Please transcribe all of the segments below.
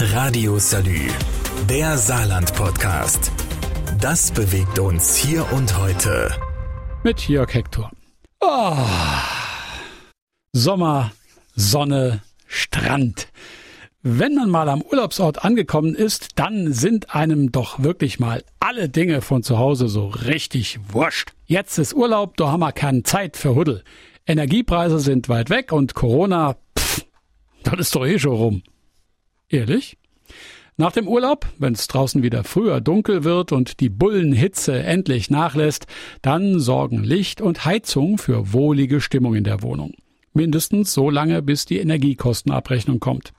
Radio Salü, der Saarland-Podcast. Das bewegt uns hier und heute. Mit Jörg Hector. Oh. Sommer, Sonne, Strand. Wenn man mal am Urlaubsort angekommen ist, dann sind einem doch wirklich mal alle Dinge von zu Hause so richtig wurscht. Jetzt ist Urlaub, da haben wir keine Zeit für Huddel. Energiepreise sind weit weg und Corona, pff, das ist doch eh schon rum. Ehrlich? Nach dem Urlaub, wenn es draußen wieder früher dunkel wird und die Bullenhitze endlich nachlässt, dann sorgen Licht und Heizung für wohlige Stimmung in der Wohnung. Mindestens so lange, bis die Energiekostenabrechnung kommt.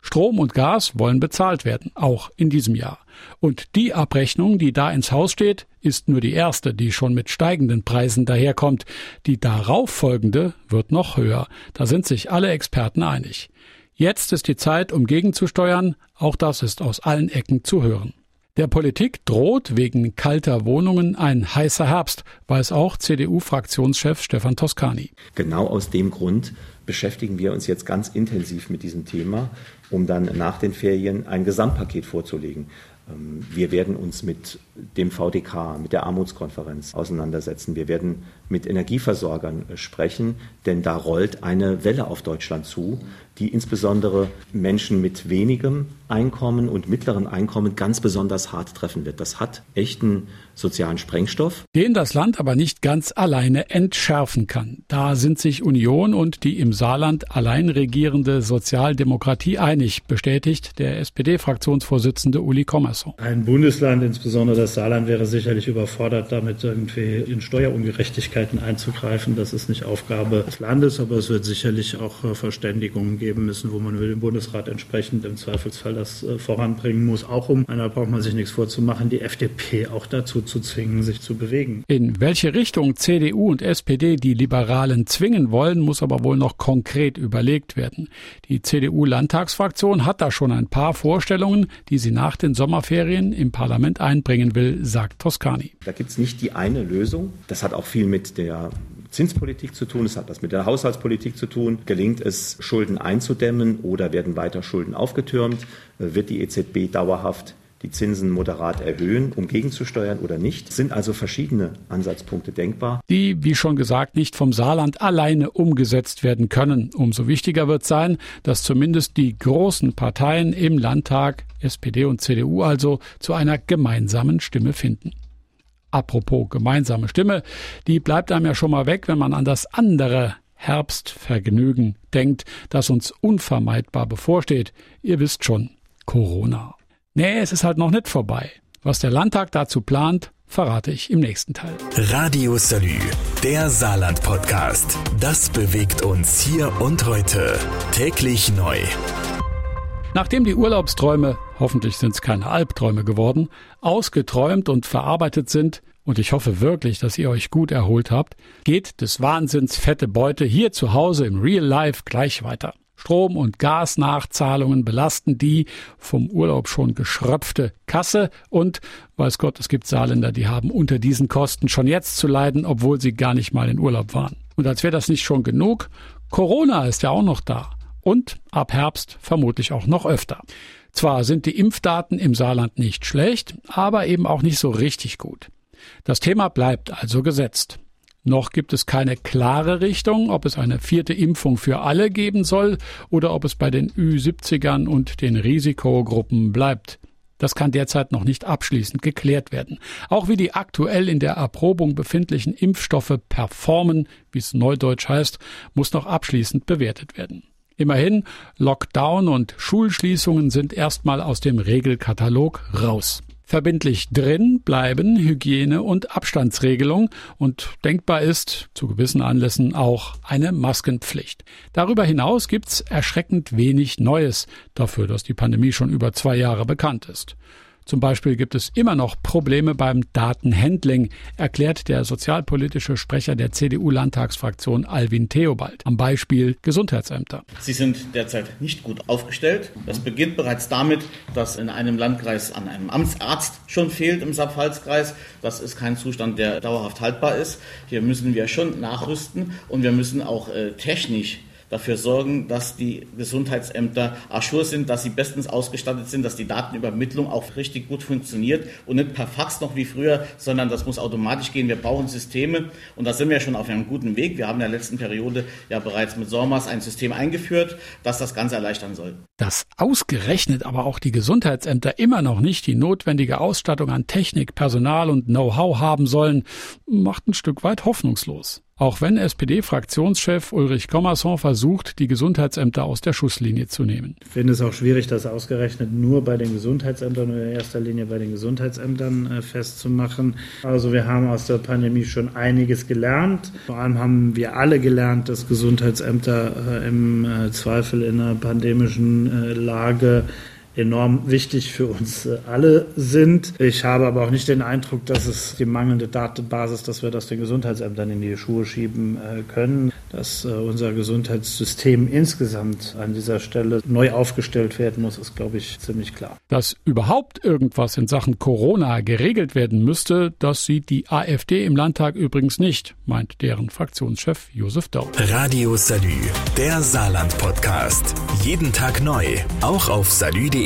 Strom und Gas wollen bezahlt werden, auch in diesem Jahr. Und die Abrechnung, die da ins Haus steht, ist nur die erste, die schon mit steigenden Preisen daherkommt. Die darauf folgende wird noch höher. Da sind sich alle Experten einig. Jetzt ist die Zeit, um gegenzusteuern. Auch das ist aus allen Ecken zu hören. Der Politik droht wegen kalter Wohnungen ein heißer Herbst, weiß auch CDU-Fraktionschef Stefan Toscani. Genau aus dem Grund beschäftigen wir uns jetzt ganz intensiv mit diesem Thema, um dann nach den Ferien ein Gesamtpaket vorzulegen. Ähm, wir werden uns mit dem VDK, mit der Armutskonferenz auseinandersetzen. Wir werden mit Energieversorgern sprechen, denn da rollt eine Welle auf Deutschland zu, die insbesondere Menschen mit wenigem Einkommen und mittleren Einkommen ganz besonders hart treffen wird. Das hat echten sozialen Sprengstoff. Den das Land aber nicht ganz alleine entschärfen kann. Da sind sich Union und die im Saarland allein regierende Sozialdemokratie einig, bestätigt der SPD-Fraktionsvorsitzende Uli Kommerson. Ein Bundesland, insbesondere das Saarland, wäre sicherlich überfordert, damit irgendwie in Steuerungerechtigkeiten einzugreifen. Das ist nicht Aufgabe des Landes, aber es wird sicherlich auch äh, Verständigungen geben müssen, wo man dem Bundesrat entsprechend im Zweifelsfall das äh, voranbringen muss, auch um, da braucht man sich nichts vorzumachen, die FDP auch dazu zu zwingen, sich zu bewegen. In welche Richtung CDU und SPD die Liberalen zwingen wollen, muss aber wohl noch konkret überlegt werden. Die CDU-Landtagsfraktion hat da schon ein paar Vorstellungen, die sie nach den Sommerferien im Parlament einbringen will, sagt Toscani. Da gibt es nicht die eine Lösung. Das hat auch viel mit der Zinspolitik zu tun, es hat was mit der Haushaltspolitik zu tun. Gelingt es, Schulden einzudämmen oder werden weiter Schulden aufgetürmt? Wird die EZB dauerhaft die Zinsen moderat erhöhen, um gegenzusteuern oder nicht. Sind also verschiedene Ansatzpunkte denkbar. Die, wie schon gesagt, nicht vom Saarland alleine umgesetzt werden können. Umso wichtiger wird sein, dass zumindest die großen Parteien im Landtag, SPD und CDU also, zu einer gemeinsamen Stimme finden. Apropos gemeinsame Stimme, die bleibt einem ja schon mal weg, wenn man an das andere Herbstvergnügen denkt, das uns unvermeidbar bevorsteht. Ihr wisst schon, Corona. Nee, es ist halt noch nicht vorbei. Was der Landtag dazu plant, verrate ich im nächsten Teil. Radio Salü, der Saarland-Podcast. Das bewegt uns hier und heute. Täglich neu. Nachdem die Urlaubsträume, hoffentlich sind es keine Albträume geworden, ausgeträumt und verarbeitet sind, und ich hoffe wirklich, dass ihr euch gut erholt habt, geht des Wahnsinns fette Beute hier zu Hause im Real Life gleich weiter. Strom- und Gasnachzahlungen belasten die vom Urlaub schon geschröpfte Kasse und weiß Gott, es gibt Saarländer, die haben unter diesen Kosten schon jetzt zu leiden, obwohl sie gar nicht mal in Urlaub waren. Und als wäre das nicht schon genug, Corona ist ja auch noch da und ab Herbst vermutlich auch noch öfter. Zwar sind die Impfdaten im Saarland nicht schlecht, aber eben auch nicht so richtig gut. Das Thema bleibt also gesetzt. Noch gibt es keine klare Richtung, ob es eine vierte Impfung für alle geben soll oder ob es bei den Ü70ern und den Risikogruppen bleibt. Das kann derzeit noch nicht abschließend geklärt werden. Auch wie die aktuell in der Erprobung befindlichen Impfstoffe performen, wie es neudeutsch heißt, muss noch abschließend bewertet werden. Immerhin, Lockdown und Schulschließungen sind erstmal aus dem Regelkatalog raus. Verbindlich drin bleiben Hygiene- und Abstandsregelung und denkbar ist zu gewissen Anlässen auch eine Maskenpflicht. Darüber hinaus gibt's erschreckend wenig Neues dafür, dass die Pandemie schon über zwei Jahre bekannt ist. Zum Beispiel gibt es immer noch Probleme beim Datenhandling, erklärt der sozialpolitische Sprecher der CDU-Landtagsfraktion Alvin Theobald am Beispiel Gesundheitsämter. Sie sind derzeit nicht gut aufgestellt. Das beginnt bereits damit, dass in einem Landkreis an einem Amtsarzt schon fehlt im Saarpfalzkreis. Das ist kein Zustand, der dauerhaft haltbar ist. Hier müssen wir schon nachrüsten und wir müssen auch äh, technisch dafür sorgen, dass die Gesundheitsämter aschur sind, dass sie bestens ausgestattet sind, dass die Datenübermittlung auch richtig gut funktioniert und nicht per Fax noch wie früher, sondern das muss automatisch gehen. Wir brauchen Systeme und da sind wir schon auf einem guten Weg. Wir haben in der letzten Periode ja bereits mit SORMAS ein System eingeführt, das das Ganze erleichtern soll. Dass ausgerechnet aber auch die Gesundheitsämter immer noch nicht die notwendige Ausstattung an Technik, Personal und Know-how haben sollen, macht ein Stück weit hoffnungslos. Auch wenn SPD-Fraktionschef Ulrich Kommerson versucht, die Gesundheitsämter aus der Schusslinie zu nehmen. Ich finde es auch schwierig, das ausgerechnet nur bei den Gesundheitsämtern oder in erster Linie bei den Gesundheitsämtern äh, festzumachen. Also wir haben aus der Pandemie schon einiges gelernt. Vor allem haben wir alle gelernt, dass Gesundheitsämter äh, im äh, Zweifel in einer pandemischen Lage enorm wichtig für uns äh, alle sind. Ich habe aber auch nicht den Eindruck, dass es die mangelnde Datenbasis, dass wir das den Gesundheitsämtern in die Schuhe schieben äh, können, dass äh, unser Gesundheitssystem insgesamt an dieser Stelle neu aufgestellt werden muss, ist, glaube ich, ziemlich klar. Dass überhaupt irgendwas in Sachen Corona geregelt werden müsste, das sieht die AfD im Landtag übrigens nicht, meint deren Fraktionschef Josef Daul. Radio Salü, der Saarland-Podcast. Jeden Tag neu, auch auf salü.de